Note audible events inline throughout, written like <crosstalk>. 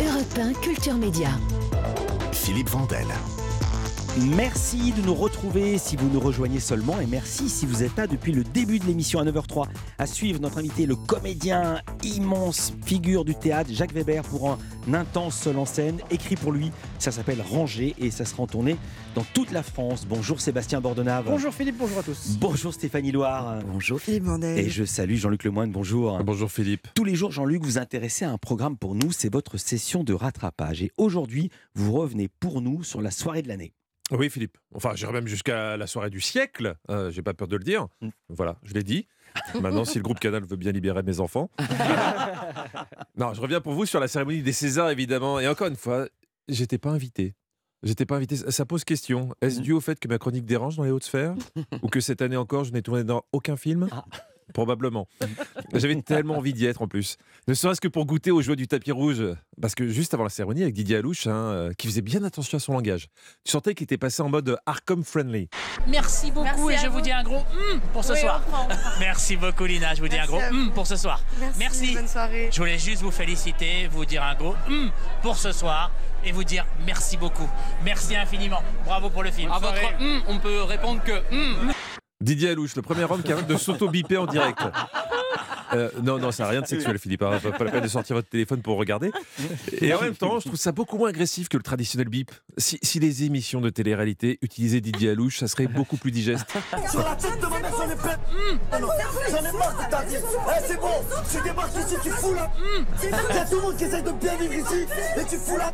Europe 1 Culture Média. Philippe Vandel. Merci de nous retrouver si vous nous rejoignez seulement et merci si vous êtes là depuis le début de l'émission à 9h03 à suivre notre invité, le comédien immense figure du théâtre Jacques Weber pour un intense seul en scène écrit pour lui. Ça s'appelle Ranger et ça sera en tournée dans toute la France. Bonjour Sébastien Bordenave. Bonjour Philippe, bonjour à tous. Bonjour Stéphanie Loire. Bonjour Philippe. Et je salue Jean-Luc Lemoyne. Bonjour. Bonjour Philippe. Tous les jours, Jean-Luc, vous intéressez à un programme pour nous, c'est votre session de rattrapage. Et aujourd'hui, vous revenez pour nous sur la soirée de l'année. Oui, Philippe. Enfin, j'irai même jusqu'à la soirée du siècle. Euh, J'ai pas peur de le dire. Mm. Voilà, je l'ai dit. Maintenant, si le groupe Canal veut bien libérer mes enfants. <laughs> non, je reviens pour vous sur la cérémonie des Césars, évidemment. Et encore une fois, j'étais pas invité. J'étais pas invité. Ça pose question. Est-ce Mm. dû au fait que ma chronique dérange dans les hautes sphères? Ou que cette année encore, je n'ai tourné dans aucun film? Ah. Probablement. <laughs> J'avais tellement envie d'y être en plus. Ne serait-ce que pour goûter aux joies du tapis rouge. Parce que juste avant la cérémonie, avec Didier Alouche, hein, euh, qui faisait bien attention à son langage, tu sentais qu'il était passé en mode Arkham friendly. Merci beaucoup et je vous dis un gros hum pour ce soir. <laughs> Merci beaucoup Lina, je vous dis un gros hum pour ce soir. Merci. Bonne soirée. Je voulais juste vous féliciter, vous dire un gros hum pour ce soir et vous dire merci beaucoup. Merci infiniment. Bravo pour le film. À votre hum, on peut répondre que hum. Didier Alouche, le premier homme capable de s'auto-biper en direct. Euh, non, non, ça n'a rien de sexuel, Philippe. hein. Pas, pas la peine de sortir votre téléphone pour regarder. Et en même temps, je trouve ça beaucoup moins agressif que le traditionnel bip. Si, si les émissions de télé-réalité utilisaient Didier Alouche, ça serait beaucoup plus digeste. <laughs> Sur la tête de ma mère, j'en ai plein. Ah non, J'en ai marre de ta vie. Eh, c'est bon, tu débarques ici, tu fous là. Il y a tout le monde qui essaye de bien vivre ici, et tu fous là.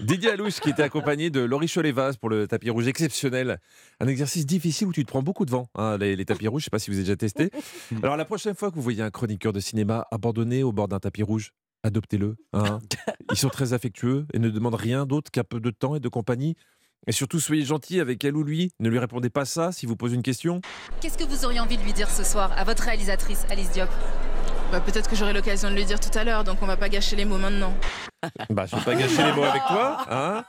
Didier Alouche qui était accompagné de Laurie Cholet-Vaz pour le tapis rouge exceptionnel. Un exercice difficile où tu te prends beaucoup de vent, hein, les, les tapis rouges, je ne sais pas si vous avez déjà testé. <laughs> Alors la prochaine fois que vous voyez un chroniqueur de cinéma abandonné au bord d'un tapis rouge, adoptez-le. hein. <laughs> Ils sont très affectueux et ne demandent rien d'autre qu'un peu de temps et de compagnie. Et surtout, soyez gentils avec elle ou lui. Ne lui répondez pas ça si vous pose une question. Qu'est-ce que vous auriez envie de lui dire ce soir à votre réalisatrice, Alice Diop? Bah, Peut-être que j'aurai l'occasion de le dire tout à l'heure, donc on va pas gâcher les mots maintenant. <laughs> Bah, je ne vais pas gâcher les mots avec toi. Hein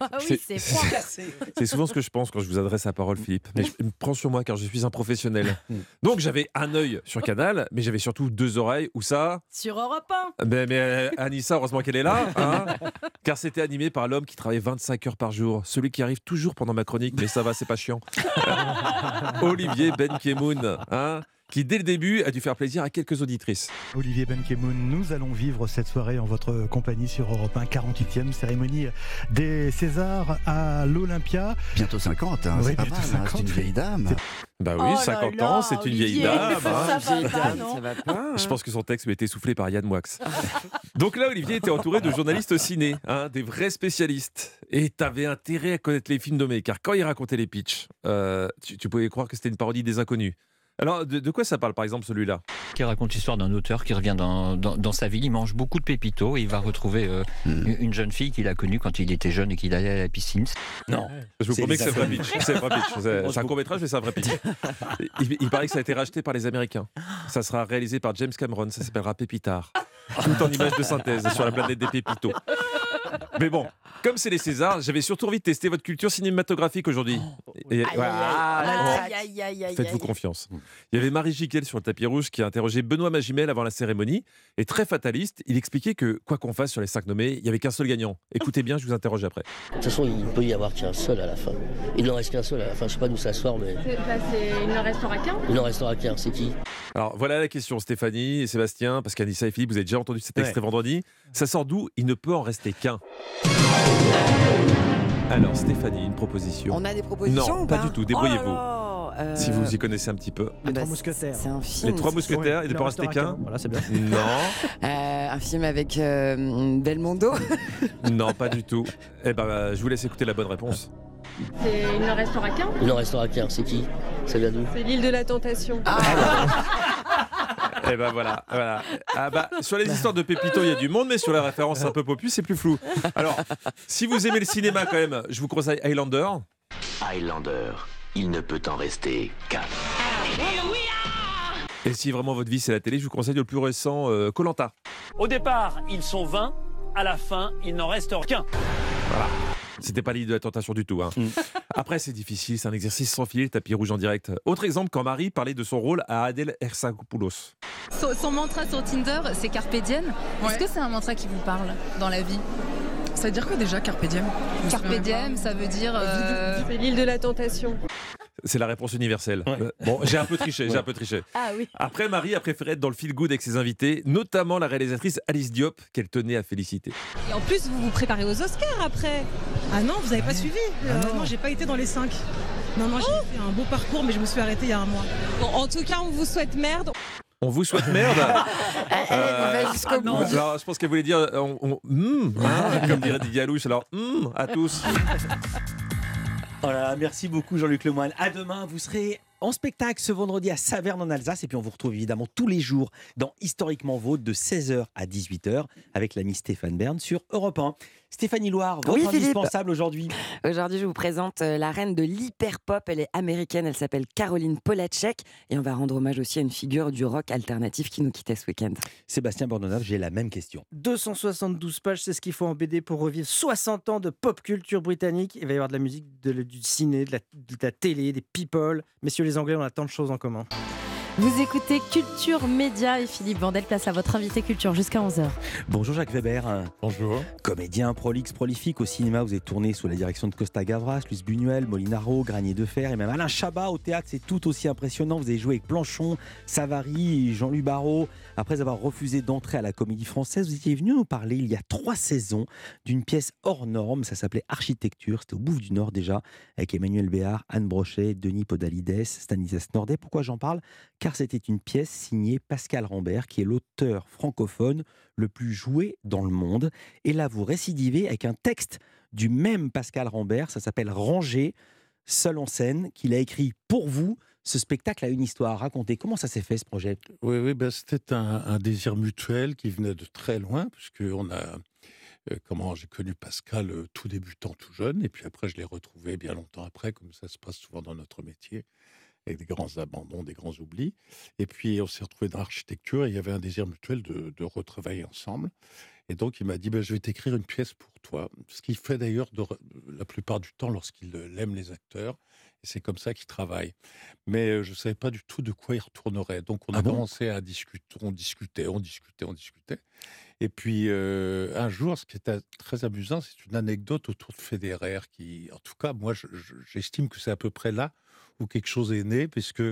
Ah oui, <laughs> c'est C'est souvent ce que je pense quand je vous adresse la parole, Philippe. Mais je me prends sur moi car je suis un professionnel. Donc j'avais un œil sur Canal, mais j'avais surtout deux oreilles. Où ça Sur Europe 1. mais, mais euh, Anissa, heureusement qu'elle est là. hein. <laughs> car c'était animé par l'homme qui travaille 25 heures par jour. Celui qui arrive toujours pendant ma chronique, mais ça va, c'est pas chiant. Olivier Benkemoun, hein, qui dès le début a dû faire plaisir à quelques auditrices. Olivier Benkemoun, nous allons vivre cette soirée en votre compagnie sur Europe 1, 48e cérémonie des Césars à l'Olympia. Bientôt 50, hein, Oui, c'est pas mal, hein, 50. c'est une vieille dame. Bah oui, Oh là 50 là, ans, c'est une vieille Olivier, dame. ça va pas, non va pas. Je pense que son texte m'a été soufflé par Yann Moix. <laughs> Donc là, Olivier était entouré de journalistes ciné, hein, des vrais spécialistes. Et t'avais intérêt à connaître les films nommés, car quand il racontait les pitchs, euh, tu, tu pouvais croire que c'était une parodie des inconnus. Alors, de, de quoi ça parle, par exemple, celui-là? Qui raconte l'histoire d'un auteur qui revient dans, dans, dans sa ville, il mange beaucoup de pépitos et il va retrouver euh, Hmm. une une jeune fille qu'il a connue quand il était jeune et qu'il allait à la piscine. Non. Je vous C'est promets que c'est un vrai pitch. C'est un vrai pitch. C'est c'est un court-métrage, mais c'est un vrai pitch. Il, il paraît que ça a été racheté par les Américains. Ça sera réalisé par James Cameron. Ça s'appellera Pépitard. Tout en images de synthèse sur la planète des pépitos. Mais bon, comme c'est les Césars, j'avais surtout envie de tester votre culture cinématographique aujourd'hui. Et- voilà. Aïe, aïe, aïe, aïe, Faites-vous aïe. confiance. Il y avait Marie Giquel sur le tapis rouge qui a interrogé Benoît Magimel avant la cérémonie. Et très fataliste, il expliquait que, quoi qu'on fasse sur les cinq nommés, il n'y avait qu'un seul gagnant. Écoutez bien, je vous interroge après. De toute façon, il peut y avoir qu'un seul à la fin. Il n'en reste qu'un seul à la fin. Je sais pas d'où ça sort, mais il ne restera qu'un. il n'en restera qu'un. C'est qui? Alors voilà la question, Stéphanie et Sébastien, parce qu'Anissa et Philippe, vous avez déjà entendu cet Ouais. extrait vendredi. Ça sort d'où? Il ne peut en rester qu'un. Alors Stéphanie, une proposition. On a des propositions Non, ou pas pas du tout, débrouillez-vous. Oh euh, Si vous y connaissez un petit peu. Les bah, Trois Mousquetaires. C'est un film. Les Trois Mousquetaires, il ne peut en rester qu'un? Voilà, c'est bien. Non, <laughs> Euh, un film avec euh, Belmondo. non, pas du tout. Eh ben, je vous laisse écouter la bonne réponse. Il ne restera qu'un. Il n'en restera qu'un. C'est qui? Ça vient d'où? C'est l'île de la tentation. <laughs> Eh ben voilà, voilà. Ah bah, sur les histoires de Pépito, il y a du monde, mais sur la référence un peu popus, c'est plus flou. Alors, si vous aimez le cinéma quand même, je vous conseille Highlander. Highlander, il ne peut en rester qu'un. Et si vraiment votre vie c'est la télé, je vous conseille le plus récent Colanta. Au départ, ils sont 20, à la fin, il n'en reste qu'un. C'était pas l'idée de la tentation du tout. hein. <laughs> Après, c'est difficile, c'est un exercice sans filet, le tapis rouge en direct. Autre exemple, quand Marie parlait de son rôle à Adèle Hersakopoulos. Son, son mantra sur Tinder, c'est Carpe Diem. Est-ce que c'est un mantra qui vous parle dans la vie? Ça veut dire quoi déjà, Carpe Diem? Carpe Diem, ça veut dire. euh, C'est l'île de la tentation. C'est la réponse universelle. Euh, Bon, j'ai un peu triché, j'ai un peu triché. Ah oui. Après, Marie a préféré être dans le feel good avec ses invités, notamment la réalisatrice Alice Diop, qu'elle tenait à féliciter. Et en plus, vous vous préparez aux Oscars après. Ah non, vous avez pas suivi Euh, Non, j'ai pas été dans les 5. Non, non, j'ai fait un beau parcours, mais je me suis arrêtée il y a un mois. Bon, en tout cas, on vous souhaite merde. On vous souhaite merde. <laughs> Elle va jusqu'au bout. alors, je pense qu'elle voulait dire, euh, on, on- hmm, hein, comme dirait Didier Alouche. Alors, hmm, à tous. <laughs> Voilà, merci beaucoup Jean-Luc Lemoyne. À demain, vous serez en spectacle ce vendredi à Saverne en Alsace et puis on vous retrouve évidemment tous les jours dans Historiquement Vôtre de 16h à 18h avec l'ami Stéphane Bern sur Europe 1. Stéphanie Loire, votre Oui, indispensable aujourd'hui. Aujourd'hui, je vous présente euh, la reine de l'hyper-pop. Elle est américaine, elle s'appelle Caroline Polachek. Et on va rendre hommage aussi à une figure du rock alternatif qui nous quittait ce week-end. Sébastien Bornonave, j'ai la même question. 272 pages, c'est ce qu'il faut en BD pour revivre 60 ans de pop culture britannique. Il va y avoir de la musique, de- du ciné, de la, de la télé, des people. Messieurs les Anglais, on a tant de choses en commun. Vous écoutez Culture Média et Philippe Vandel place à votre invité culture jusqu'à 11h. Bonjour Jacques Weber. Bonjour. Comédien prolixe, prolifique au cinéma, vous êtes tourné sous la direction de Costa Gavras, Luis Buñuel, Molinaro, Granier de Fer et même Alain Chabat au théâtre, c'est tout aussi impressionnant. Vous avez joué avec Planchon, Savary, Jean-Luc Barrault. Après avoir refusé d'entrer à la Comédie Française, vous étiez venu nous parler il y a trois saisons d'une pièce hors norme, ça s'appelait Architecture, c'était au Bouffe du Nord déjà, avec Emmanuel Béard, Anne Brochet, Denis Podalides, Stanislas Nordet. Pourquoi j'en parle? Car c'était une pièce signée Pascal Rambert, qui est l'auteur francophone le plus joué dans le monde. Et là, vous récidivez avec un texte du même Pascal Rambert, ça s'appelle Ranger, seul en scène, qu'il a écrit pour vous. Ce spectacle a une histoire. Racontez comment ça s'est fait ce projet? Oui, oui ben, c'était un, désir mutuel qui venait de très loin, puisque on a, euh, comment j'ai connu Pascal euh, tout débutant, tout jeune, et puis après je l'ai retrouvé bien longtemps après, comme ça se passe souvent dans notre métier, avec des grands abandons, des grands oublis. Et puis on s'est retrouvé dans l'architecture, et il y avait un désir mutuel de, retravailler ensemble. Et donc il m'a dit, ben, je vais t'écrire une pièce pour toi. Ce qu'il fait d'ailleurs la plupart du temps lorsqu'il euh, aime les acteurs. Et c'est comme ça qu'il travaille. Mais je ne savais pas du tout de quoi il retournerait. Donc on a Ah bon? commencé à discuter, on discutait, on discutait, on discutait. Et puis euh, un jour, ce qui était très amusant, c'est une anecdote autour de Federer qui, en tout cas, moi, je- je- j'estime que c'est à peu près là où quelque chose est né, puisque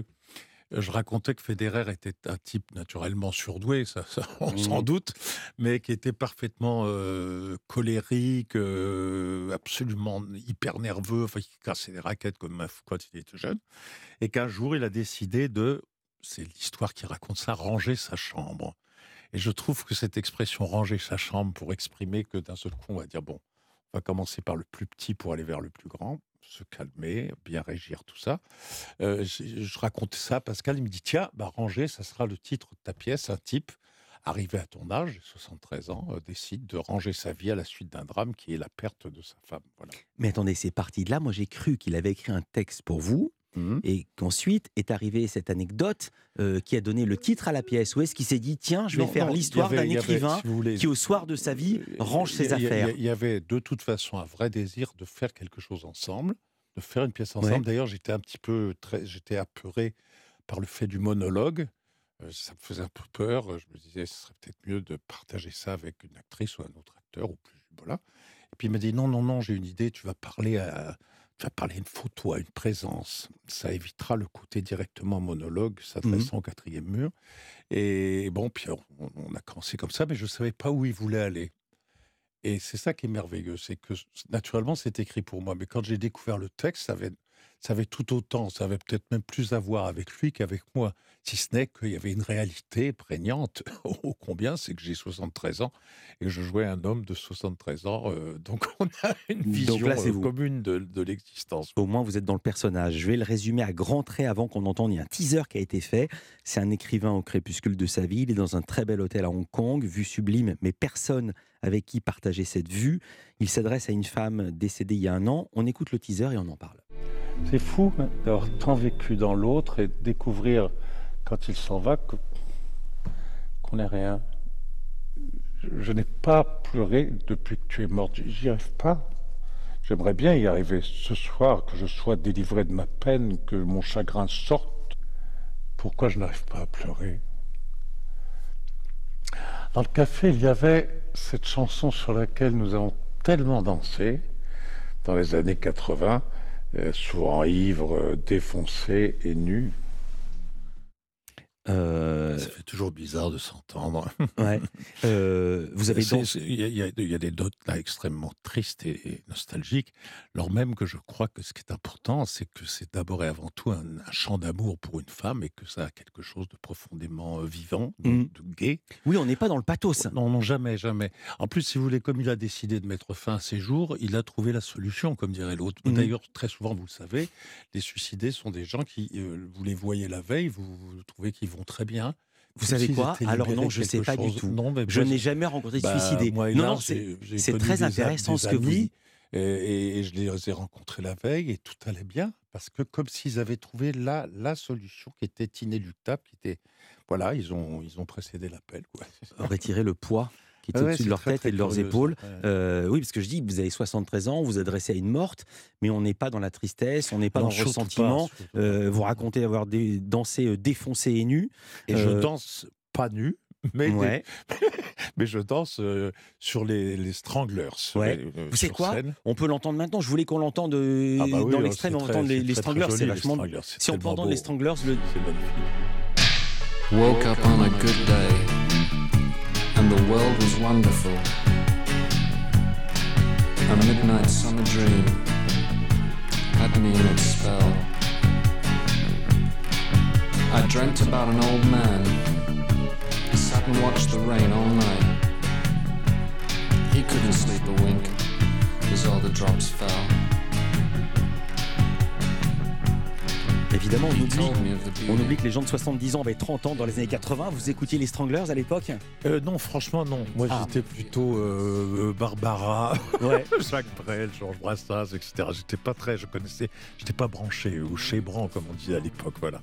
je racontais que Federer était un type naturellement surdoué, ça, <laughs> ça, on s'en Mhm. doute, mais qui était parfaitement euh, colérique, euh, absolument hyper nerveux, enfin, qui cassait des raquettes comme un fou quand il était jeune, et qu'un jour il a décidé de, c'est l'histoire qui raconte ça, ranger sa chambre. Et je trouve que cette expression ranger sa chambre pour exprimer que d'un seul coup on va dire bon, on va commencer par le plus petit pour aller vers le plus grand, se calmer, bien régir tout ça. Euh, je, je racontais ça à Pascal, il me dit tiens, bah, ranger, ça sera le titre de ta pièce. Un type arrivé à ton âge, 73 ans, euh, décide de ranger sa vie à la suite d'un drame qui est la perte de sa femme. Voilà. Mais attendez, c'est parti de là. Moi, j'ai cru qu'il avait écrit un texte pour vous. Et qu'ensuite est arrivée cette anecdote euh, qui a donné le titre à la pièce. Où est-ce qu'il s'est dit tiens, je vais Non, faire non, l'histoire d'un avait, écrivain si vous voulez, qui, au soir de sa vie, range ses affaires Il y avait de toute façon un vrai désir de faire quelque chose ensemble, de faire une pièce ensemble. Ouais. D'ailleurs, j'étais un petit peu, très, j'étais apeuré par le fait du monologue. Euh, ça me faisait un peu peur. Je me disais, ce serait peut-être mieux de partager ça avec une actrice ou un autre acteur ou plus. Voilà. Et puis il m'a dit, non, non, non, j'ai une idée. Tu vas parler à, tu vas parler une photo, à une présence. Ça évitera le côté directement monologue, s'adressant au quatrième mur. Et bon, puis on, on a commencé comme ça, mais je ne savais pas où il voulait aller. Et c'est ça qui est merveilleux, c'est que naturellement c'est écrit pour moi, mais quand j'ai découvert le texte, ça avait, ça avait tout autant, ça avait peut-être même plus à voir avec lui qu'avec moi, si ce n'est qu'il y avait une réalité prégnante. <laughs> Ô combien, c'est que j'ai 73 ans et je jouais un homme de 73 ans, euh, <laughs> donc on a une vision Donc là, c'est euh, vous. commune de, de l'existence. Au moins, vous êtes dans le personnage. Je vais le résumer à grands traits avant qu'on entende. Il y a un teaser qui a été fait. C'est un écrivain au crépuscule de sa vie. Il est dans un très bel hôtel à Hong Kong, vue sublime, mais personne avec qui partager cette vue. Il s'adresse à une femme décédée il y a un an. On écoute le teaser et on en parle. C'est fou hein, d'avoir tant vécu dans l'autre et de découvrir quand il s'en va qu'on n'est rien. Je, je n'ai pas pleuré depuis que tu es morte. J'y arrive pas. J'aimerais bien y arriver ce soir, que je sois délivré de ma peine, que mon chagrin sorte. Pourquoi je n'arrive pas à pleurer? Dans le café, il y avait cette chanson sur laquelle nous avons tellement dansé dans les années 80, euh, souvent ivre, euh, défoncé et nu. Euh, Ça fait toujours bizarre de s'entendre. Ouais. <laughs> Euh, vous avez donc- Il y, a- y des notes là extrêmement tristes et, nostalgiques, alors même que je crois que ce qui est important, c'est que c'est d'abord et avant tout un, un chant d'amour pour une femme et que ça a quelque chose de profondément euh, vivant, de, Mm. de gai. Oui, on n'est pas dans le pathos. Non, non, jamais, jamais. En plus, si vous voulez, comme il a décidé de mettre fin à ses jours, il a trouvé la solution, comme dirait l'autre. Mhm. D'ailleurs, très souvent, vous le savez, les suicidés sont des gens qui, euh, vous les voyez la veille, vous, vous trouvez qu'ils vont très bien. Vous Comme savez quoi Alors non, je sais quelque pas du tout. Non, mais je n'ai jamais rencontré de Bah, suicidé. moi, non, non, c'est très des intéressant des ce que vous dites. Et, je les ai rencontrés la veille et tout allait bien parce que comme s'ils avaient trouvé la, la solution qui était inéluctable, qui était voilà, ils ont ils ont précédé l'appel. quoi. Retirer le poids qui était Ah ouais, au-dessus de leur très, tête très et de leurs curieux, ça. épaules. Ouais. Euh, oui, parce que je dis, vous avez 73 ans, vous vous adressez à une morte, mais on n'est pas dans la tristesse, on n'est pas Non, dans le pas, ressentiment. Euh, vous racontez avoir dé- dansé euh, défoncé et nu. Et je danse pas nu, mais, des- <laughs> mais je danse euh, sur les, les Stranglers. Ouais. euh, Vous savez quoi? scène. On peut l'entendre maintenant. Je voulais qu'on l'entende euh, Ah bah oui, dans oh, l'extrême, on entend les, les Stranglers. C'est vachement. Si on peut entendre les. Stranglers, le. C'est magnifique. Woke up on a good day, world was wonderful. A midnight summer dream had me in its spell. I dreamt about an old man. He sat and watched the rain all night. He couldn't sleep a wink as all the drops fell. Évidemment, on oublie, on que les gens de 70 ans avaient 30 ans dans les années 80. Vous écoutiez les Stranglers à l'époque? Euh, non, franchement, non. Moi, Ah. j'étais plutôt euh, euh, Barbara, Ouais. <laughs> Jacques Brel, Georges Brassens, etc. J'étais pas très, je connaissais, j'étais pas branché ou chébran, comme on disait à l'époque, voilà.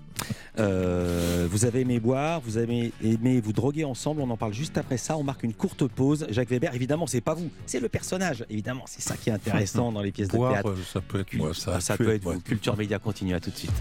Euh, vous avez aimé boire, vous avez aimé vous droguer ensemble. On en parle juste après ça. On marque une courte pause. Jacques Weber, évidemment, c'est pas vous, c'est le personnage. Évidemment, c'est ça qui est intéressant <laughs> dans les pièces de théâtre. ça peut être moi, ça. Ah, ça peut être être moi. vous. Culture Média continue à tout de suite.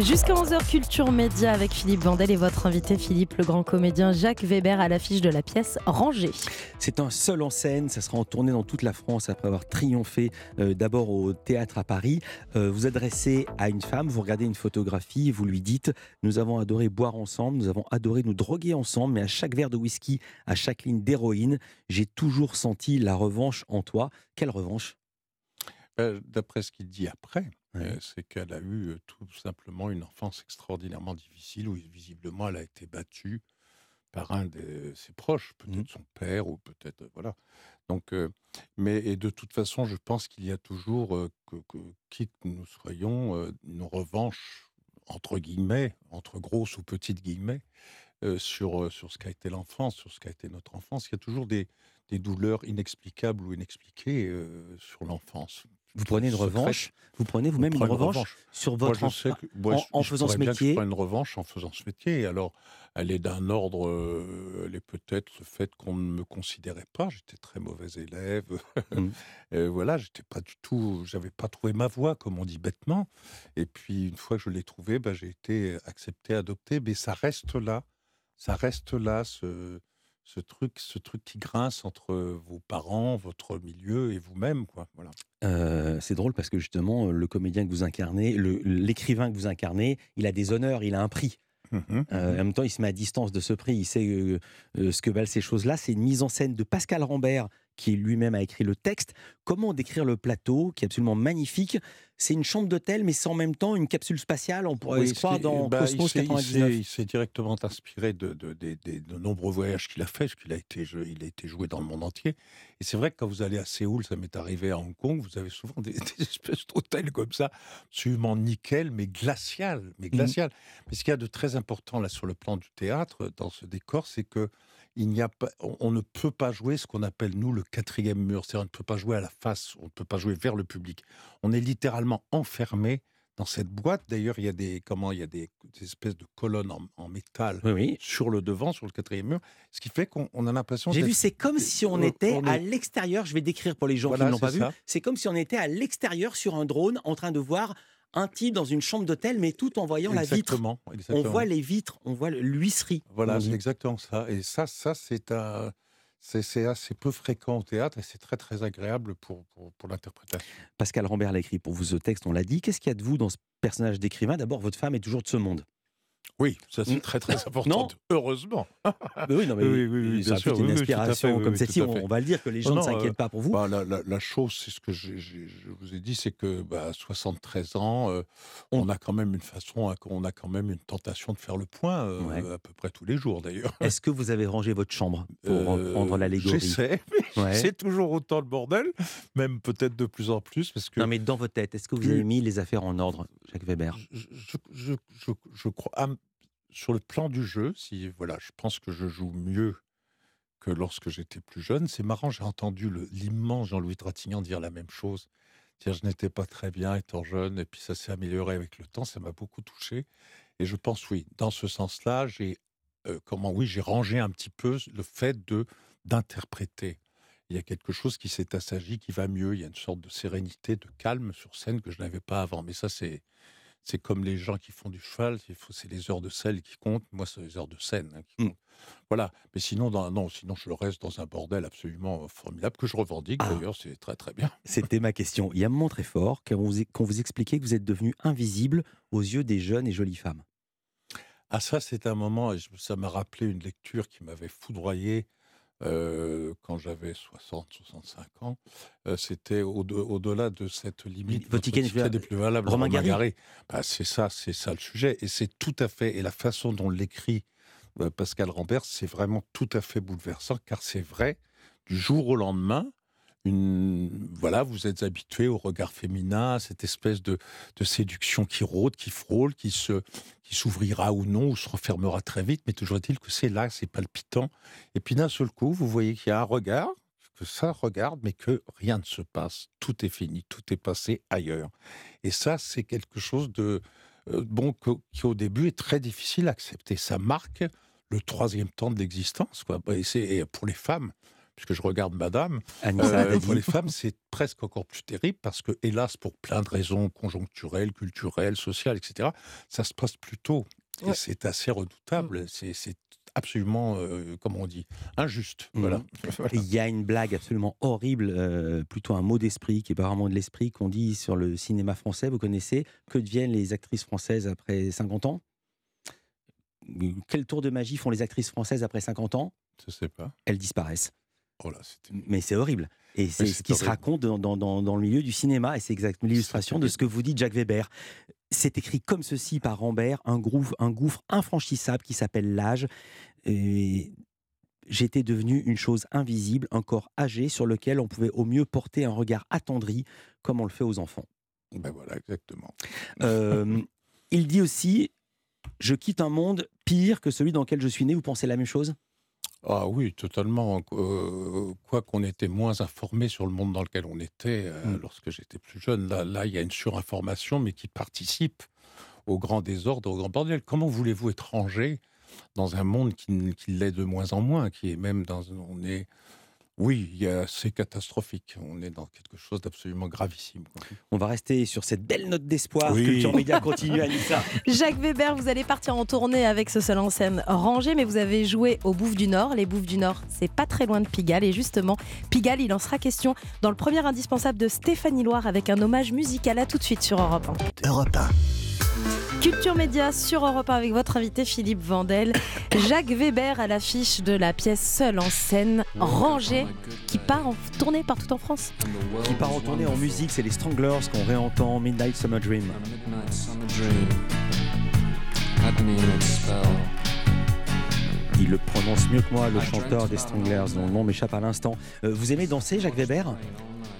Jusqu'à 11h Culture Média avec Philippe Vandel et votre invité Philippe, le grand comédien Jacques Weber à l'affiche de la pièce Rangée. C'est un seul en scène, ça sera en tournée dans toute la France après avoir triomphé euh, d'abord au théâtre à Paris. Euh, vous adressez à une femme, vous regardez une photographie, vous lui dites Nous avons adoré boire ensemble, nous avons adoré nous droguer ensemble, mais à chaque verre de whisky, à chaque ligne d'héroïne, j'ai toujours senti la revanche en toi. Quelle revanche? Euh, D'après ce qu'il dit après, c'est qu'elle a eu tout simplement une enfance extraordinairement difficile où visiblement elle a été battue par un de ses proches, Mmh. peut-être son père ou peut-être voilà. Donc, euh, mais et de toute façon, je pense qu'il y a toujours euh, que, que qui que nous soyons euh, une revanche entre guillemets, entre grosses ou petites guillemets, sur sur ce qu'a été l'enfance, sur ce qu'a été notre enfance. Il y a toujours des des douleurs inexplicables ou inexpliquées sur l'enfance. Vous prenez une revanche Vous prenez vous-même On une revanche, sur Moi, votre je enfant sais que- moi, en, je- en je faisant ce pourrais bien que je métier une revanche en faisant ce métier. Alors, elle est d'un ordre, euh, elle est peut-être le fait qu'on ne me considérait pas. J'étais très mauvais élève. <laughs> Mmh. Euh, voilà, j'étais pas du tout, j'avais pas trouvé ma voie, comme on dit bêtement. Et puis, une fois que je l'ai trouvée, ben, j'ai été accepté, adopté. Mais ça reste là, ça reste là, ce, ce truc, ce truc qui grince entre vos parents, votre milieu et vous-même, quoi. Voilà. Euh, c'est drôle parce que justement, le comédien que vous incarnez, l'écrivain que vous incarnez, il a des honneurs, il a un prix. Euh, en même temps, il se met à distance de ce prix, il sait euh, euh, ce que valent ces choses-là. C'est une mise en scène de Pascal Rambert, qui lui-même a écrit le texte. Comment décrire le plateau, qui est absolument magnifique C'est une chambre d'hôtel, mais c'est en même temps une capsule spatiale. On pourrait Oui, se croire dans bah, Cosmos il 99. s'est- Il s'est directement inspiré de, de- nombreux voyages qu'il a fait, parce qu'il a été, il a été joué dans le monde entier. Et c'est vrai que quand vous allez à Séoul, ça m'est arrivé à Hong Kong, vous avez souvent des, <laughs> des espèces d'hôtels comme ça, absolument nickel, mais glacial, mais Mmh. glacial. Mais ce qu'il y a de très important là sur le plan du théâtre, dans ce décor, c'est que il n'y a pas, on, ne peut pas jouer ce qu'on appelle nous le quatrième mur, c'est-à-dire on ne peut pas jouer à la face, on ne peut pas jouer vers le public. On est littéralement enfermé dans cette boîte, d'ailleurs, il y a des comment il y a des, des espèces de colonnes en, en métal Oui, oui. sur le devant, sur le quatrième mur, ce qui fait qu'on on a l'impression. J'ai vu, c'est comme si on était on à l'extérieur. Je vais décrire pour les gens Voilà, qui ne l'ont pas vu. C'est comme si on était à l'extérieur sur un drone en train de voir un type dans une chambre d'hôtel, mais tout en voyant la vitre. Exactement, On voit les vitres, on voit l'huisserie. Voilà, on c'est exactement ça. Et ça, ça c'est un. C'est c'est assez peu fréquent au théâtre et c'est très très agréable pour, pour, pour l'interprétation. Pascal Rambert l'a écrit pour vous ce texte, on l'a dit. Qu'est-ce qu'il y a de vous dans ce personnage d'écrivain? D'abord, votre femme est toujours de ce monde. Oui, ça c'est très très <laughs> important. Non Heureusement. <laughs> Mais oui, non, mais oui, oui, oui, ça bien a sûr. une inspiration fait, comme celle-ci. On, va le dire que les gens Non, ne s'inquiètent euh, pas pour vous. bah, la, la- la chose, c'est ce que je vous ai dit, c'est que bah, à 73 ans, euh, on a quand même une façon, hein, on a quand même une tentation de faire le point, euh, Ouais. à peu près tous les jours d'ailleurs. Est-ce que vous avez rangé votre chambre pour reprendre l'allégorie J'essaie, <laughs> Ouais. c'est toujours autant le bordel, même peut-être de plus en plus, parce que Non, mais dans votre tête, est-ce que vous avez mis les affaires en ordre, Jacques Weber? Je, je, je, je- je crois ah, sur le plan du jeu, si voilà, je pense que je joue mieux que lorsque j'étais plus jeune. C'est marrant, j'ai entendu l'immense Jean-Louis Trintignant dire la même chose. Dire je n'étais pas très bien étant jeune, et puis ça s'est amélioré avec le temps. Ça m'a beaucoup touché. Et je pense, oui, dans ce sens-là, j'ai euh, comment, oui, j'ai rangé un petit peu le fait de d'interpréter. Il y a quelque chose qui s'est assagi, qui va mieux. Il y a une sorte de sérénité, de calme sur scène que je n'avais pas avant. Mais ça, c'est c'est comme les gens qui font du cheval, c'est les heures de selle qui comptent. Moi, c'est les heures de scène hein, qui comptent. Voilà. Mais sinon, dans, non, sinon, je reste dans un bordel absolument formidable que je revendique. D'ailleurs, c'est très très bien. <laughs> C'était ma question. Il y a un moment très fort quand vous, quand vous expliquez que vous êtes devenu invisible aux yeux des jeunes et jolies femmes. Ah, ça, c'est un moment, ça m'a rappelé une lecture qui m'avait foudroyé euh, quand j'avais 60, 65 ans. Euh, C'était au- au-delà de cette limite. Votre ticket n'est plus- n'est plus valable. Romain Gary. Bah, c'est ça, c'est ça le sujet. Et c'est tout à fait, et la façon dont l'écrit euh, Pascal Rambert, c'est vraiment tout à fait bouleversant, car c'est vrai, du jour au lendemain, voilà, vous êtes habitué au regard féminin, à cette espèce de, séduction qui rôde, qui frôle, qui s'ouvrira ou non, ou se refermera très vite, mais toujours est-il que c'est là, c'est palpitant. Et puis d'un seul coup, vous voyez qu'il y a un regard, que ça regarde, mais que rien ne se passe. Tout est fini, tout est passé ailleurs. Et ça, c'est quelque chose de euh, bon qui au début est très difficile à accepter. Ça marque le troisième temps de l'existence, quoi. Et c'est pour les femmes. Puisque je regarde Madame, euh, pour les femmes, c'est presque encore plus terrible parce que, hélas, pour plein de raisons conjoncturelles, culturelles, sociales, etc., ça se passe plus tôt. Et Ouais. c'est assez redoutable. C'est c'est absolument, euh, comment on dit, injuste. Voilà. <laughs> Mhm. Et Il y a une blague absolument horrible, euh, plutôt un mot d'esprit, qui est pas vraiment de l'esprit, qu'on dit sur le cinéma français. Vous connaissez Que deviennent les actrices françaises après 50 ans? Quel tour de magie font les actrices françaises après 50 ans? Je sais pas. Elles disparaissent. Oh là, Mais c'est horrible. Et c'est ce qui se raconte dans, dans- dans- dans le milieu du cinéma. Et c'est exactement l'illustration de ce que vous dit Jacques Weber. C'est écrit comme ceci par Rambert, un, gouffre, un gouffre infranchissable qui s'appelle l'âge. Et J'étais devenu une chose invisible, un corps âgé sur lequel on pouvait au mieux porter un regard attendri, comme on le fait aux enfants. Ben voilà, exactement. Euh, <laughs> il dit aussi Je quitte un monde pire que celui dans lequel je suis né. Vous pensez la même chose? Ah oui, totalement. Euh, quoi qu'on était moins informé sur le monde dans lequel on était euh, Mm. lorsque j'étais plus jeune, là, là, il y a une surinformation, mais qui participe au grand désordre, au grand bordel. Comment voulez-vous être rangé dans un monde qui, qui l'est de moins en moins, qui est même dans... On est... Oui, c'est catastrophique. On est dans quelque chose d'absolument gravissime. On va rester sur cette belle note d'espoir. Oui. Culture <laughs> Média continue, Anissa. Jacques Weber, vous allez partir en tournée avec ce seul en scène rangé, mais vous avez joué au Bouffe du Nord. Les Bouffes du Nord, c'est pas très loin de Pigalle. Et justement, Pigalle, il en sera question dans le premier indispensable de Stéphanie Loire avec un hommage musical. À tout de suite sur Europe 1. Europe 1. Culture Média sur Europe 1 avec votre invité Philippe Vandel. Jacques Weber à l'affiche de la pièce Seul en scène rangée qui part en tournée partout en France. Qui part en tournée en musique, c'est les Stranglers qu'on réentend Midnight Summer Dream. Il le prononce mieux que moi, le chanteur des Stranglers, dont le nom m'échappe à l'instant. Euh, vous aimez danser, Jacques Weber?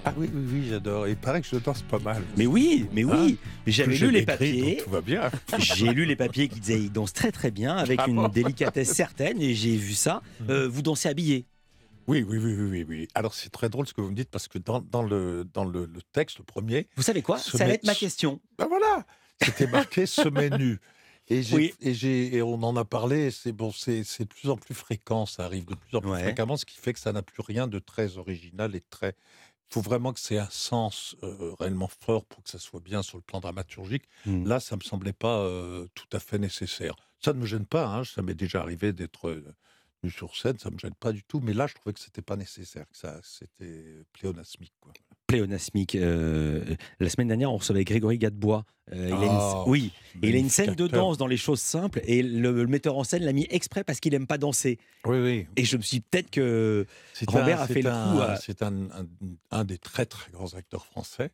Ah oui, oui, oui, j'adore. Il paraît que je danse pas mal. Mais oui, mais oui. Hein J'avais lu les papiers. Tout va bien. <laughs> J'ai lu les papiers qui disaient il danse très très bien, avec Ah une bon délicatesse <laughs> certaine, et j'ai vu ça. Euh, vous dansez habillé. Oui, oui, oui, oui, oui. Alors c'est très drôle ce que vous me dites parce que dans, dans le, dans le, le texte, le premier. Vous savez quoi? Ça va être ma question. Ben voilà C'était marqué <laughs> semaine nue. Et, Oui. et, et on en a parlé, c'est bon, c'est de plus en plus fréquent, ça arrive de plus en plus Ouais. fréquemment, ce qui fait que ça n'a plus rien de très original et de très. Il faut vraiment que c'est un sens euh, réellement fort pour que ça soit bien sur le plan dramaturgique. Mm. Là, ça me semblait pas euh, tout à fait nécessaire. Ça ne me gêne pas, hein, ça m'est déjà arrivé d'être euh, sur scène, ça me gêne pas du tout. Mais là, je trouvais que c'était pas nécessaire, que ça, c'était pléonasmique. Quoi. Pléonasmique. euh, la semaine dernière, on recevait Grégory Gadebois. Euh, il a une- Ah, oui, et il a une scène de danse dans les choses simples et le, le metteur en scène l'a mis exprès parce qu'il aime pas danser. Oui, oui. Et je me suis dit, peut-être que un- a fait le un- coup. à- C'est un, un- des très très grands acteurs français.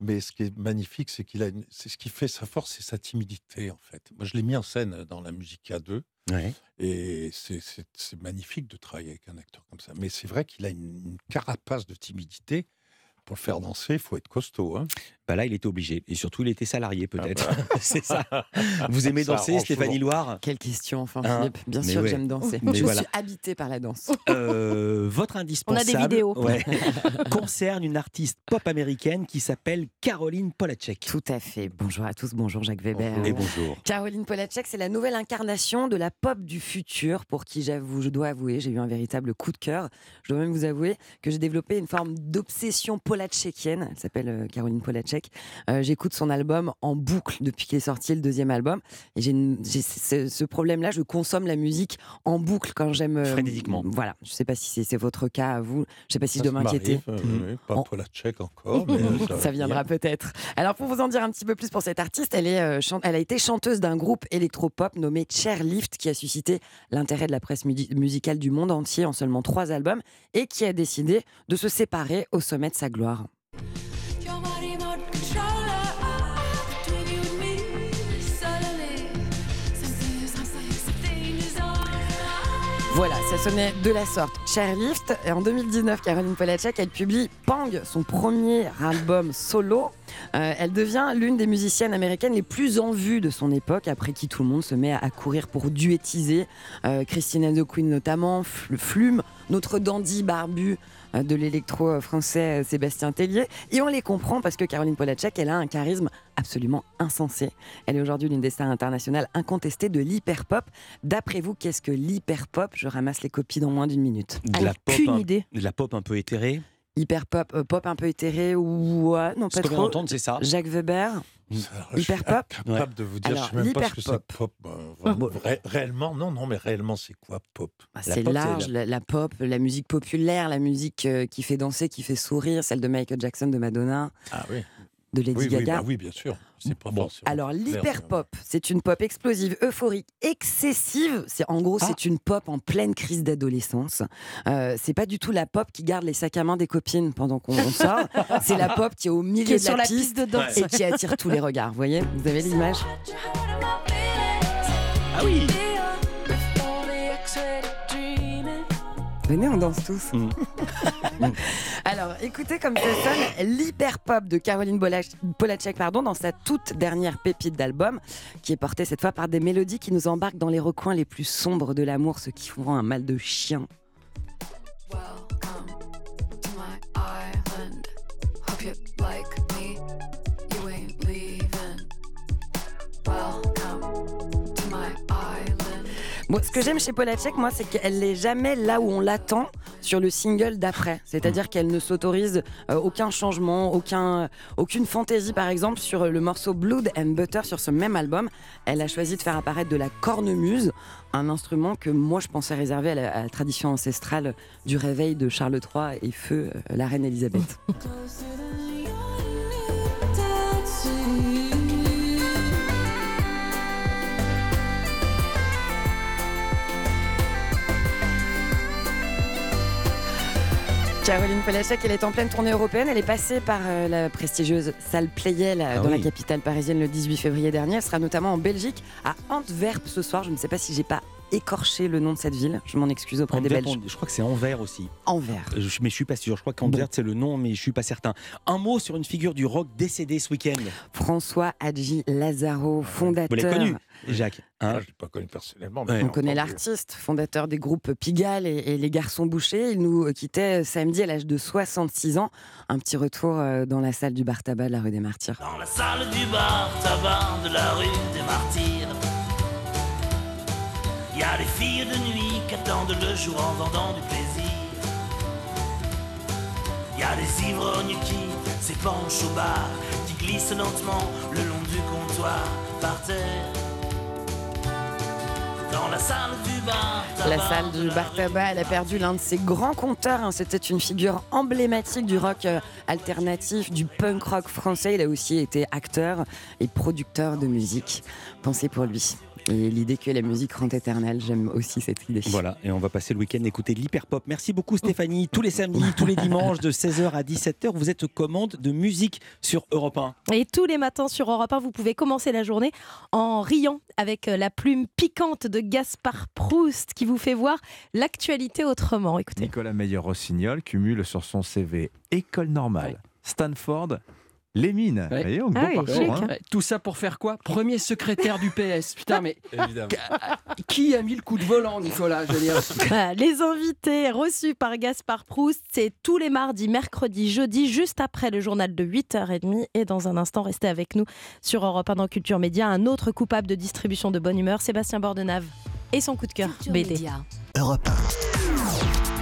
Mais ce qui est magnifique, c'est qu'il a, une- c'est ce qui fait sa force, c'est sa timidité en fait. Moi, je l'ai mis en scène dans la Musica 2, Ouais. et c'est- magnifique de travailler avec un acteur comme ça. Mais c'est vrai qu'il a une, une carapace de timidité. Pour le faire danser, il faut être costaud. Hein. Bah là, il était obligé. Et surtout, il était salarié, peut-être. bah. <laughs> c'est ça. <laughs> Vous aimez Ça danser, Stéphanie toujours. Loire? Quelle question, enfin, Hein Philippe. Bien Mais sûr que j'aime danser. Mais je voilà. suis habitée par la danse. <laughs> Euh, votre indispensable vidéos. ouais, concerne une artiste pop américaine qui s'appelle Caroline Polachek. Tout à fait. Bonjour à tous. Bonjour Jacques Weber. Et bonjour. Caroline Polachek, c'est la nouvelle incarnation de la pop du futur pour qui j'avoue, je dois avouer, j'ai eu un véritable coup de cœur. Je dois même vous avouer que j'ai développé une forme d'obsession polachekienne. Elle s'appelle euh, Caroline Euh, J'écoute son album en boucle depuis qu'il est sorti le deuxième album. Et j'ai ce, ce problème-là, je consomme la musique en boucle quand j'aime. euh, Frénétiquement. Voilà. Je sais pas si c'est votre cas à vous. Je sais pas si Ça je dois m'inquiéter. euh, oui, pas En- pour la tchèque encore, <laughs> mais euh, ça, Ça viendra peut-être. Alors pour vous en dire un petit peu plus pour cette artiste, elle, est, euh, elle a été chanteuse d'un groupe électropop nommé Chairlift qui a suscité l'intérêt de la presse musicale du monde entier en seulement trois albums et qui a décidé de se séparer au sommet de sa gloire. Voilà, ça sonnait de la sorte. Chairlift, et en 2019, Caroline Polachek, elle publie Pang, son premier album solo. Euh, elle devient l'une des musiciennes américaines les plus en vue de son époque, après qui tout le monde se met à, courir pour duettiser. Euh, Christine Queen notamment, Fl- Flume, notre dandy barbu de l'électro euh, français euh, Sébastien Tellier. Et on les comprend parce que Caroline Polachek, elle a un charisme absolument insensé. Elle est aujourd'hui l'une des stars internationales incontestées de l'hyperpop. D'après vous, qu'est-ce que l'hyperpop? Je ramasse les copies dans moins d'une minute. De la, pop, aucune un, idée. de la pop un peu éthérée. Hyperpop, euh, pop un peu éthéré ou ouais, non pas trop. c'est ça. Jacques Weber, suis Hyperpop incapable de vous dire, Alors, je sais même pas ce que c'est pop. euh, ré- réellement, non, non, mais réellement, c'est quoi pop? Ah, La c'est pop, c'est large, la... la pop, la musique populaire, la musique euh, qui fait danser, qui fait sourire, celle de Michael Jackson, de Madonna, Ah oui. De Lady oui, oui, Gaga. bah oui, bien sûr. C'est pas Bon, Alors l'hyperpop, c'est une pop explosive, euphorique, excessive. C'est en gros, Ah. c'est une pop en pleine crise d'adolescence. Euh, c'est pas du tout la pop qui garde les sacs à main des copines pendant qu'on on sort. <laughs> c'est la pop qui est au milieu Qui est de sur la, la piste, piste de danse. et qui attire tous les regards. Vous voyez, vous avez l'image? Ah oui Venez, on danse tous. Mm. <laughs> Alors, écoutez comme ça sonne l'hyper-pop de Caroline Bolach- Polachek pardon, dans sa toute dernière pépite d'album, qui est portée cette fois par des mélodies qui nous embarquent dans les recoins les plus sombres de l'amour, ce qui font un mal de chien. Ce que j'aime chez Polachek, moi, c'est qu'elle n'est jamais là où on l'attend sur le single d'après. C'est-à-dire qu'elle ne s'autorise euh, aucun changement, aucun, aucune fantaisie, par exemple, sur le morceau Blood and Butter sur ce même album. Elle a choisi de faire apparaître de la cornemuse, un instrument que moi je pensais réservé à la, à la tradition ancestrale du réveil de Charles III et feu euh, la reine Elisabeth. <laughs> Caroline Polachek, elle est en pleine tournée européenne. Elle est passée par euh, la prestigieuse salle Playel euh, Ah dans la capitale parisienne le 18 février dernier. Elle sera notamment en Belgique, à Antwerp ce soir. Je ne sais pas si j'ai pas écorché le nom de cette ville. Je m'en excuse auprès des Belges. on- je crois que c'est Anvers aussi. Anvers. Euh, je- mais je suis pas sûr. Je crois qu'Anvers c'est le nom, mais je suis pas certain. Un mot sur une figure du rock décédée ce week-end. François Hadji Lazaro, fondateur. Vous l'avez connu, Jacques hein Ah, je l'ai pas connu personnellement. Ouais. mais On connaît l'artiste, fondateur des groupes Pigalle et, et les Garçons Bouchés. Il nous quittait samedi à l'âge de 66 ans. Un petit retour euh, dans la salle du bar tabac de la rue des Martyrs. Dans la salle du bar tabac de la rue des Martyrs. Y a des filles de nuit qui attendent le jour en vendant du plaisir. Y a des ivrognes qui s'épanchent au bar, qui glissent lentement le long du comptoir par terre. La salle du bar tabac, elle a perdu l'un de ses grands conteurs. hein. C'était une figure emblématique du rock euh, alternatif, du punk rock français. Il a aussi été acteur et producteur de musique. Pensez pour lui. Et l'idée que la musique rend éternelle, j'aime aussi cette idée. Voilà, et on va passer le week-end à écouter de l'hyperpop. Merci beaucoup Stéphanie. Tous les samedis, tous les dimanches de 16h à 17h, vous êtes aux commandes de musique sur Europe 1. Et tous les matins sur Europe 1, vous pouvez commencer la journée en riant avec euh, la plume piquante de Gaspard Proust qui vous fait voir l'actualité autrement. Écoutez. Nicolas Meyer-Rossignol cumule sur son CV école normale, Stanford, les mines. Vous voyez, beau Ah oui, parcours, hein. Ouais, Tout ça pour faire quoi? Premier secrétaire du PS. Putain, mais <laughs> Évidemment. qui a mis le coup de volant, Nicolas? Je veux dire Voilà, les invités reçus par Gaspard Proust, c'est tous les mardis, mercredis, jeudi, juste après le journal de 8h30. Et dans un instant, restez avec nous sur Europe 1 dans Culture Média. Un autre coupable de distribution de bonne humeur, Sébastien Bordenave. Et son coup de cœur, BD. Europe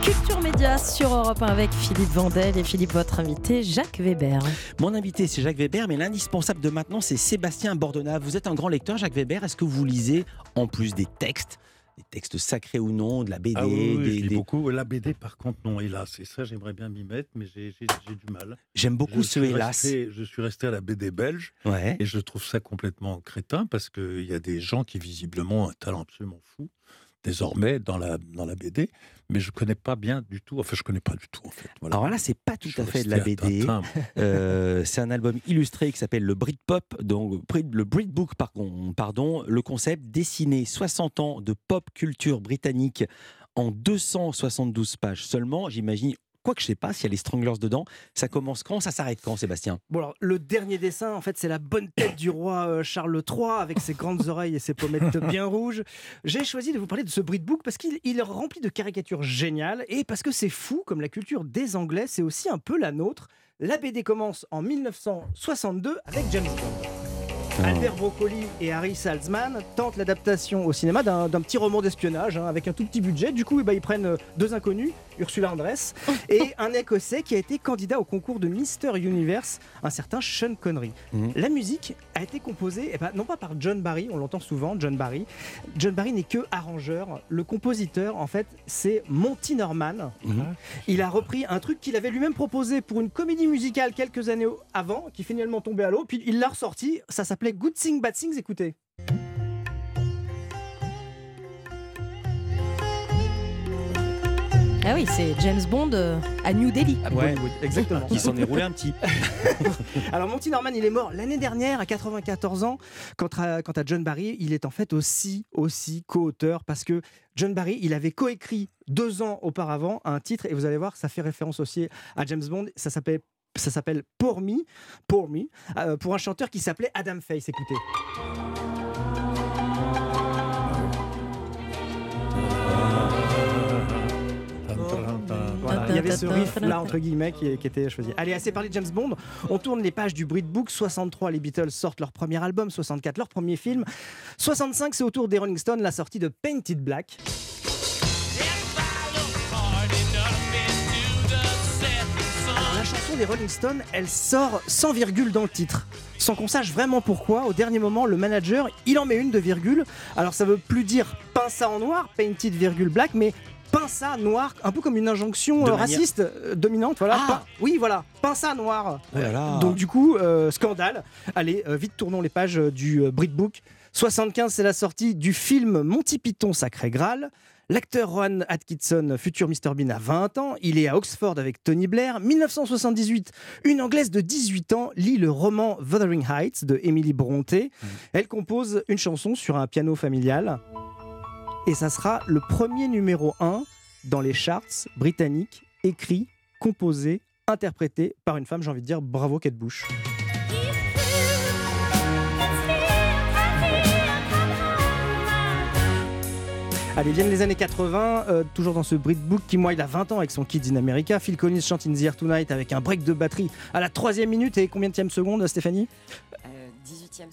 Culture Média sur Europe 1 avec Philippe Vandel et Philippe, votre invité, Jacques Weber. Mon invité, c'est Jacques Weber, mais l'indispensable de maintenant, c'est Sébastien Bordona. Vous êtes un grand lecteur, Jacques Weber. Est-ce que vous lisez, en plus des textes, des textes sacrés ou non, de la BD Ah oui, oui, des- je lis des- beaucoup. La BD, par contre, non, hélas. Et ça, j'aimerais bien m'y mettre, mais j'ai du mal. J'aime beaucoup Je ce hélas. resté- je suis resté à la BD belge. Ouais. Et je trouve ça complètement crétin parce qu'il y a des gens qui, visiblement, ont un talent absolument fou, désormais, dans la, dans la BD. Mais je connais pas bien du tout. Enfin, je connais pas du tout, en fait. Voilà. Alors là, c'est pas tout Je à fait de la BD. <laughs> Euh, c'est un album illustré qui s'appelle le Britpop, donc Brit- le Britbook, pardon. Le concept dessiné 60 ans de pop culture britannique en 272 pages seulement. J'imagine, quoi que je sais pas s'il y a les Stranglers dedans. Ça commence quand? Ça s'arrête quand, Sébastien? Bon alors, le dernier dessin, en fait, c'est la bonne tête du roi euh, Charles III avec ses grandes oreilles et ses pommettes bien rouges. J'ai choisi de vous parler de ce Britbook parce qu'il il est rempli de caricatures géniales et parce que c'est fou, comme la culture des Anglais, c'est aussi un peu la nôtre. La BD commence en 1962 avec James Bond. Albert Broccoli et Harry Salzman tentent l'adaptation au cinéma d'un petit roman d'espionnage hein, avec un tout petit budget. Du coup, eh ben, ils prennent euh, deux inconnus, Ursula Andress <laughs> et un Écossais qui a été candidat au concours de Mister Universe, un certain Sean Connery. La musique a été composée, eh ben, non pas par John Barry, on l'entend souvent, John Barry. John Barry n'est que arrangeur. Le compositeur, en fait, c'est Monty Norman. Il a repris un truc qu'il avait lui-même proposé pour une comédie musicale quelques années avant, qui finalement tombait à l'eau, puis il l'a ressorti. Ça s'appelait Good Thing, Bad Things. Écoutez. Ah oui, c'est James Bond euh, à New Delhi. Ouais, exactement. Qui s'en est roulé un petit. <laughs> Alors Monty Norman, il est mort l'année dernière à 94 ans. Quant à, quant à John Barry, il est en fait aussi, aussi co-auteur parce que John Barry, il avait coécrit deux ans auparavant un titre et vous allez voir, ça fait référence aussi à James Bond. Ça s'appelle ça s'appelle Pour Me, Pour euh, pour un chanteur qui s'appelait Adam Face. Écoutez. Il y avait ce riff là entre guillemets qui, qui était choisi. Allez, assez parlé de James Bond. On tourne les pages du Britbook. 63, les Beatles sortent leur premier album. 64, leur premier film. 65, c'est au tour des Rolling Stones la sortie de Painted Black. Chanson des Rolling Stones, elle sort sans virgule dans le titre. Sans qu'on sache vraiment pourquoi, au dernier moment, le manager, il en met une de virgule. Alors ça veut plus dire peint ça en noir, painted virgule black, mais peint ça noir, un peu comme une injonction euh, raciste euh, dominante. Voilà. Ah. Peint- oui, voilà, peint ça noir. Oh là là. Donc du coup, euh, scandale. Allez, vite tournons les pages du Britbook. 75, c'est la sortie du film Monty Python Sacré Graal. L'acteur Rowan Atkinson, futur Mr Bean, a 20 ans. Il est à Oxford avec Tony Blair. 1978, une Anglaise de 18 ans lit le roman Wuthering Heights de Emily Brontë. Elle compose une chanson sur un piano familial. et ça sera le premier numéro 1 dans les charts britanniques, écrit, composé, interprété par une femme, j'ai envie de dire bravo Kate Bush. Allez, viennent les années 80, euh, toujours dans ce Britbook qui, moi, il a 20 ans avec son Kids in America. Phil Collins chante In the Air Tonight avec un break de batterie à la troisième minute et combien de seconde, Stéphanie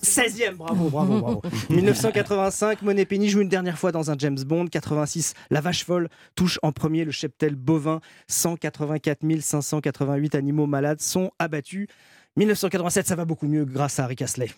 16e, bravo, bravo, bravo. <laughs> 1985, Monet Penny joue une dernière fois dans un James Bond. 86, La Vache Folle touche en premier le cheptel bovin. 184 588 animaux malades sont abattus. 1987, ça va beaucoup mieux grâce à Rick Astley.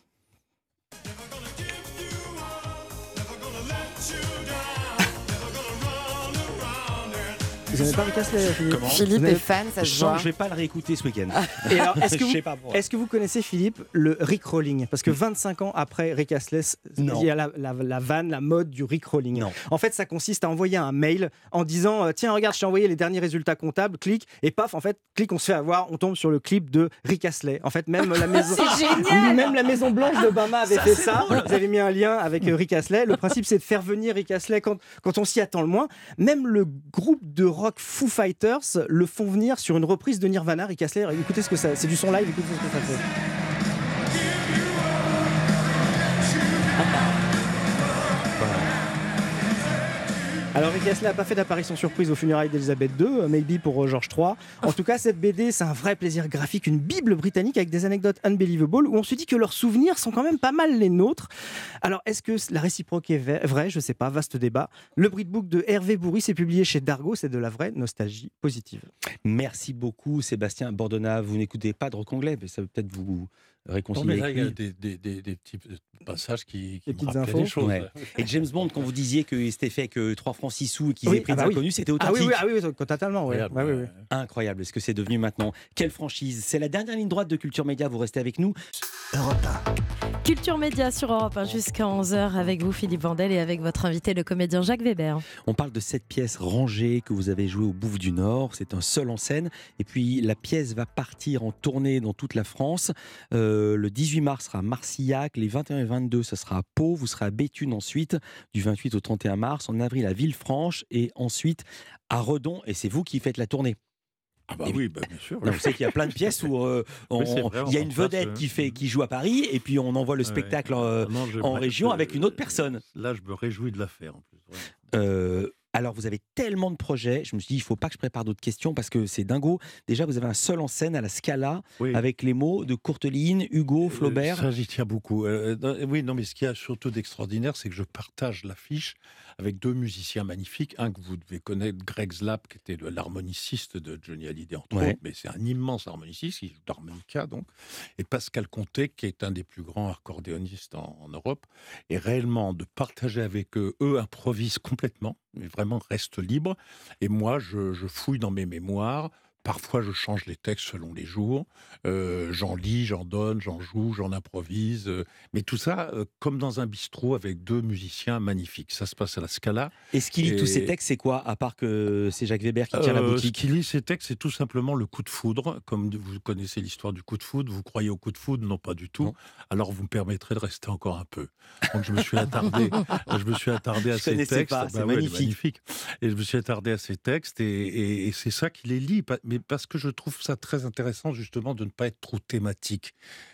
Vous n'aimez pas Rick Astley, Philippe Comment Philippe n'avez- est fan, ça Je se voit. je vais pas le réécouter ce week-end. Alors, est-ce <laughs> que, Je vous, sais pas pourquoi. est-ce que vous connaissez, Philippe, le Rick Rolling? Parce que 25 ans après Rick Astley, il y a la, la, la vanne, la mode du Rick Rolling. En fait, ça consiste à envoyer un mail en disant euh, Tiens, regarde, je t'ai envoyé les derniers résultats comptables, clique, et paf, en fait, clique, on se fait avoir, on tombe sur le clip de Rick Astley. En fait, même la <laughs> maison, <laughs> même la Maison Blanche d'Obama avait Ça, fait ça. drôle. Vous avez mis un lien avec euh, Rick Astley. Le principe, c'est de faire venir Rick Astley quand, quand on s'y attend le moins. Même le groupe de rock Foo Fighters le font venir sur une reprise de Nirvana. Rick Astley, écoutez ce que ça, c'est du son live, écoutez ce que ça fait. Alors Rick Astley n'a pas fait d'apparition surprise aux funérailles d'Elisabeth II, euh, maybe pour euh, George III. En tout cas, cette BD, c'est un vrai plaisir graphique, une bible britannique avec des anecdotes unbelievable où on se dit que leurs souvenirs sont quand même pas mal les nôtres. Alors, est-ce que la réciproque est vraie? Je sais pas, vaste débat. Le Britbook de Hervé Bourri, c'est publié chez Dargo, c'est de la vraie nostalgie positive. Merci beaucoup, Sébastien Bordona. Vous n'écoutez pas de rock anglais, mais ça peut peut-être vous Non, réconcilier. mais là, avec il y a des, des- des- des petits passages qui, qui Des me rappelaient des choses. Ouais. <laughs> Et James Bond, quand vous disiez que c'était fait que 3 francs 6 sous et qu'ils Oui, aient pris ah des bah oui. inconnus, c'était Ah authentique. oui, oui, ah oui, oui, totalement. ouais. Incroyable, Ouais, oui, oui. Incroyable, est-ce que c'est devenu maintenant Quelle franchise C'est la dernière ligne droite de Culture Média, vous restez avec nous. Culture Média sur Europe 1 jusqu'à 11h avec vous Philippe Vandel et avec votre invité le comédien Jacques Weber. On parle de cette pièce rangée que vous avez jouée au Bouffe du Nord. C'est un seul en scène. Et puis la pièce va partir en tournée dans toute la France. Euh, le 18 mars sera à Marcillac. Les 21 et 22, ça sera à Pau. Vous serez à Béthune ensuite, du 28 au 31 mars. En avril à Villefranche. Et ensuite à Redon. Et c'est vous qui faites la tournée. Ah bah oui, bah bien sûr. Non, vous savez qu'il y a plein de pièces où euh, <laughs> on- Oui, il y a une vedette euh, qui, fait, qui joue à Paris et puis on envoie le Ouais. spectacle euh, Non, je- en région avec une autre personne. Là, je me réjouis de la faire en plus. ouais. Euh, alors, vous avez tellement de projets. Je me suis dit, il faut pas que je prépare d'autres questions parce que c'est dingo. Déjà, vous avez un seul en scène à la Scala Oui. avec les mots de Courteline, Hugo, Flaubert. Euh, Ça, j'y tiens beaucoup. Euh, non, oui, non, mais ce qu'il y a surtout d'extraordinaire, c'est que je partage l'affiche avec deux musiciens magnifiques. Un que vous devez connaître, Greg Slap, qui était l'harmoniciste de Johnny Hallyday, entre Ouais. autres, mais c'est un immense harmoniciste, il joue d'harmonica, donc. Et Pascal Comté, qui est un des plus grands accordéonistes en, en Europe. Et réellement, de partager avec eux, eux improvisent complètement, mais vraiment restent libres. Et moi, je, je fouille dans mes mémoires. Parfois, je change les textes selon les jours. Euh, j'en lis, j'en donne, j'en joue, j'en improvise. euh, mais tout ça, euh, comme dans un bistrot avec deux musiciens magnifiques. Ça se passe à la Scala. Et ce qui lit tous ces textes, c'est quoi À part que c'est Jacques Weber qui tient la boutique. Ce qui lit ces textes, c'est tout simplement le coup de foudre. Comme vous connaissez l'histoire du coup de foudre, vous croyez au coup de foudre? Non, pas du tout. Alors, vous me permettrez de rester encore un peu. Donc, je me suis attardé, <laughs> je me suis attardé à Je ces textes. pas, c'est ouais, est magnifique. Et je me suis attardé à ces textes, et, et- et c'est ça qui les lit. Mais parce que je trouve ça très intéressant, justement, de ne pas être trop thématique.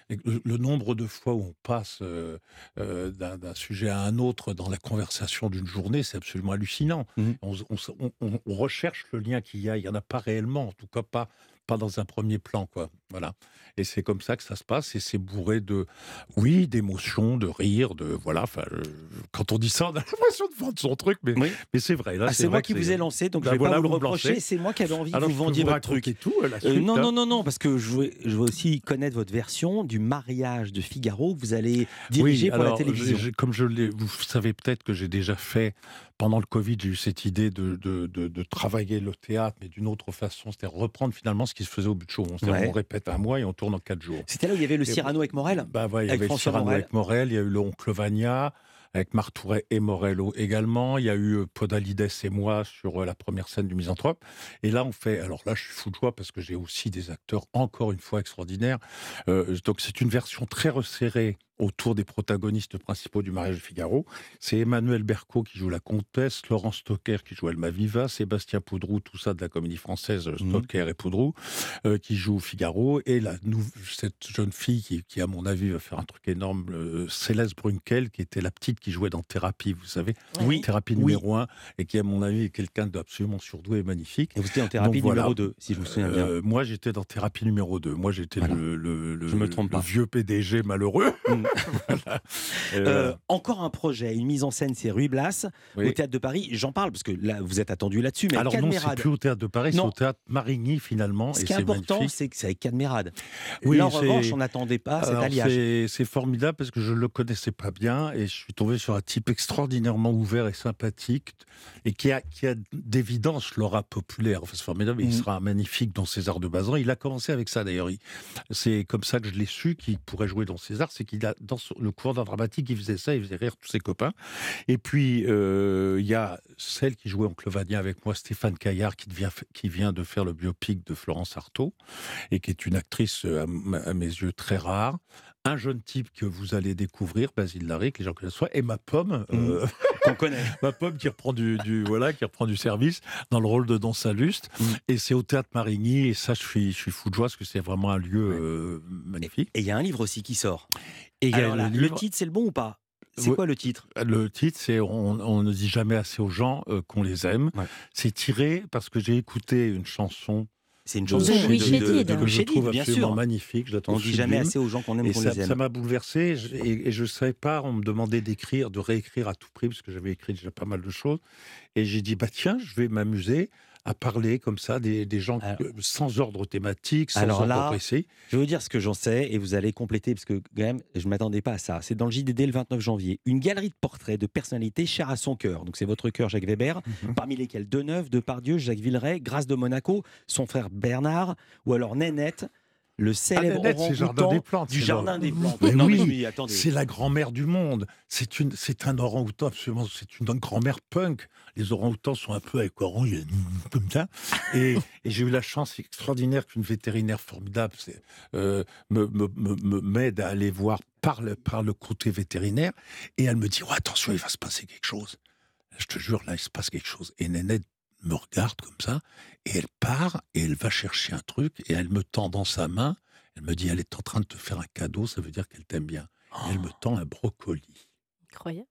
Le, le nombre de fois où on passe euh, euh, d'un sujet à un autre dans la conversation d'une journée, c'est absolument hallucinant. On, on- on- on recherche le lien qu'il y a. Il n'y en a pas réellement, en tout cas pas, pas dans un premier plan. Quoi. Voilà. Et c'est comme ça que ça se passe. Et c'est bourré de, oui, d'émotions, de rire, de. Voilà. Enfin, euh, quand on dit ça, on a <laughs> l'impression de vendre son truc, mais, mais c'est vrai. Là, Ah, c'est moi qui vous ai lancé, donc Bah je vais voilà, pas vous le reprocher. C'est moi qui avais envie Alors, que vous vendiez votre truc. raconter tout, Euh, non, hein. non, non, non, parce que je veux, je veux aussi connaître votre version du mariage de Figaro que vous allez diriger Oui, pour la télévision. comme je l'ai, vous savez peut-être que j'ai déjà fait pendant le Covid, j'ai eu cette idée de, de, de- de travailler le théâtre, mais d'une autre façon, c'est-à-dire reprendre finalement ce qui se faisait au but de show. On, Ouais. on répète un mois et on tourne en quatre jours. C'était là où il y avait le Cyrano avec Morel Bah ouais, il y Avec avait le Cyrano Morel. avec Morel, il y a eu le Oncle Vania avec Martouret et Morello également. Il y a eu euh, Podalides et moi sur euh, la première scène du Misanthrope. Et là, on fait. Alors là, je suis fou de joie parce que j'ai aussi des acteurs encore une fois extraordinaires. Euh, donc c'est une version très resserrée autour des protagonistes principaux du mariage de Figaro. C'est Emmanuel Berco qui joue la comtesse, Laurence Stocker qui joue Almaviva, Sébastien Poudrou, tout ça de la comédie française, Stocker et Poudrou, euh, qui joue Figaro, et la nou- cette jeune fille qui, qui, à mon avis, va faire un truc énorme, euh, Céleste Brunkel, qui était la petite qui jouait dans Thérapie, vous savez, Oui. Thérapie Oui. numéro 1, et qui, à mon avis, est quelqu'un d'absolument surdoué et magnifique. Et vous étiez en thérapie Donc, voilà. numéro 2, si je me souviens bien. Euh, moi, j'étais dans thérapie numéro 2. Moi, j'étais Voilà. le, le- le- Je me trompe le pas. vieux PDG malheureux. <laughs> Voilà. Euh, voilà. encore un projet, une mise en scène, c'est Rue Blas, Oui. au Théâtre de Paris. J'en parle parce que là, vous êtes attendu là-dessus. Mais Alors non, c'est plus au théâtre de Paris, c'est au théâtre Marigny finalement. Ce et qui est important, c'est que c'est avec Cadmerade. Oui, là, en revanche, on n'attendait pas cet alliage. c'est- formidable parce que je ne le connaissais pas bien et je suis tombé sur un type extraordinairement ouvert et sympathique et qui a, qui a d'évidence l'aura populaire. Enfin, c'est formidable. Il Mhm. sera magnifique dans César de Bazin. Il a commencé avec ça d'ailleurs. Il- C'est comme ça que je l'ai su qu'il pourrait jouer dans César. C'est qu'il a, dans le cours d'art dramatique, il faisait ça, il faisait rire tous ses copains. Et puis, euh, il y a celle qui jouait en Clevania avec moi, Stéphane Caillard, qui, devient- qui vient de faire le biopic de Florence Artaud et qui est une actrice, euh, à, mes yeux, très rare. Un jeune type que vous allez découvrir, Basile Larry, que les gens connaissent, soit, et ma pomme, euh, <laughs> Qu'on connaît. <laughs> ma pomme qui reprend du, du- voilà, qui reprend du service dans le rôle de Don Saluste. Mm. Et c'est au théâtre Marigny, et ça, je suis, je suis fou de joie parce que c'est vraiment un lieu euh, magnifique. Et il y a un livre aussi qui sort. Et il y a Alors le là, le livre- titre, c'est le bon ou pas? C'est quoi le titre? Le titre, c'est on, on ne dit jamais assez aux gens euh, qu'on les aime. C'est tiré parce que j'ai écouté une chanson. C'est une de- chanson de Chédid. que je trouve bien absolument sûr. magnifique. Je On dit jamais assez aux gens qu'on aime Et qu'on ça, les aime. ça m'a bouleversé et je ne savais pas. On me demandait d'écrire, de réécrire à tout prix parce que j'avais écrit déjà pas mal de choses. Et j'ai dit bah tiens, je vais m'amuser à parler comme ça des, des gens sans ordre thématique, sans Alors ordre là, précis? je vais vous dire ce que j'en sais et vous allez compléter parce que quand même, je ne m'attendais pas à ça. C'est dans le JDD le 29 janvier. Une galerie de portraits de personnalités chères à son cœur. Donc c'est votre cœur, Jacques Weber, Mhm. parmi lesquels Deneuve, Depardieu, Jacques Villeray, Grâce de Monaco, son frère Bernard ou alors Nénette. Le célèbre Ah, c'est Jardin des Plantes. du jardin des plantes. Mais Non, oui, attendez. c'est la grand-mère du monde. C'est une, c'est un orang-outan absolument. C'est une grand-mère punk. Les orang-outans sont un peu avec orange, comme ça. Et, et j'ai eu la chance extraordinaire qu'une vétérinaire formidable euh, me, me- me- me- m'aide à aller voir par le, par le côté vétérinaire. Et elle me dit oh, attention, il va se passer quelque chose. Je te jure, là, il se passe quelque chose. Et Nénette me regarde comme ça, et elle part, et elle va chercher un truc, et elle me tend dans sa main. Elle me dit, elle est en train de te faire un cadeau, ça veut dire qu'elle t'aime bien. Elle me tend un brocoli, Incroyable.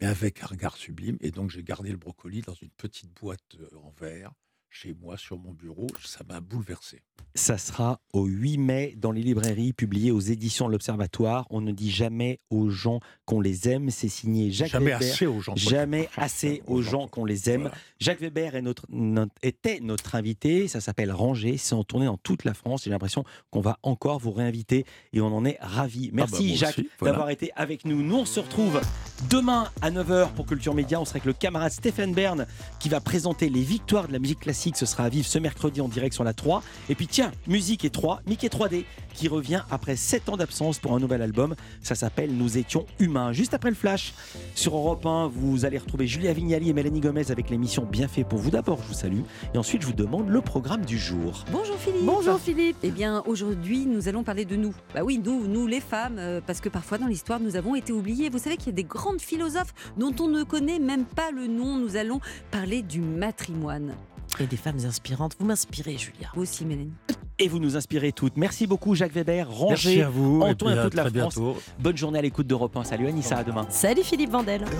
mais avec un regard sublime. Et donc, j'ai gardé le brocoli dans une petite boîte euh, en verre, chez moi, sur mon bureau. Ça m'a bouleversé. Ça sera au 8 mai dans les librairies, publié aux éditions de l'Observatoire. On ne dit jamais aux gens qu'on les aime. C'est signé Jacques Jamais Weber. assez aux gens Jamais assez aux gens qu'on les aime. Jacques Weber est notre, notre- était notre invité. Ça s'appelle Ranger. C'est en tournée dans toute la France. J'ai l'impression qu'on va encore vous réinviter et on en est ravis. Merci bah, Jacques voilà. d'avoir été avec nous. Nous, on se retrouve demain à 9h pour Culture Média. On sera avec le camarade Stéphane Bern qui va présenter les victoires de la musique classique. Ce sera à vivre ce mercredi en direct sur la 3. Et puis tiens, musique et 3, Mickey 3D qui revient après 7 ans d'absence pour un nouvel album. Ça s'appelle Nous étions humains. Juste après le flash sur Europe 1, vous allez retrouver Julia Vignali et Mélanie Gomez avec l'émission Bien fait pour vous. D'abord, je vous salue et ensuite je vous demande le programme du jour. Bonjour Philippe. Bonjour Philippe. Eh bien aujourd'hui nous allons parler de nous. Bah oui, nous, nous les femmes, euh, parce que parfois dans l'histoire nous avons été oubliés. Vous savez qu'il y a des grandes philosophes dont on ne connaît même pas le nom. Nous allons parler du matrimoine. Et des femmes inspirantes. Vous m'inspirez, Julia. Vous aussi, Mélanie. Et vous nous inspirez toutes. Merci beaucoup Jacques Weber, Ranger, Merci à vous, et Antoine à toute la très France. bientôt. Bonne journée à l'écoute d'Europe 1. Salut Anissa, à demain. Salut Philippe Vandel.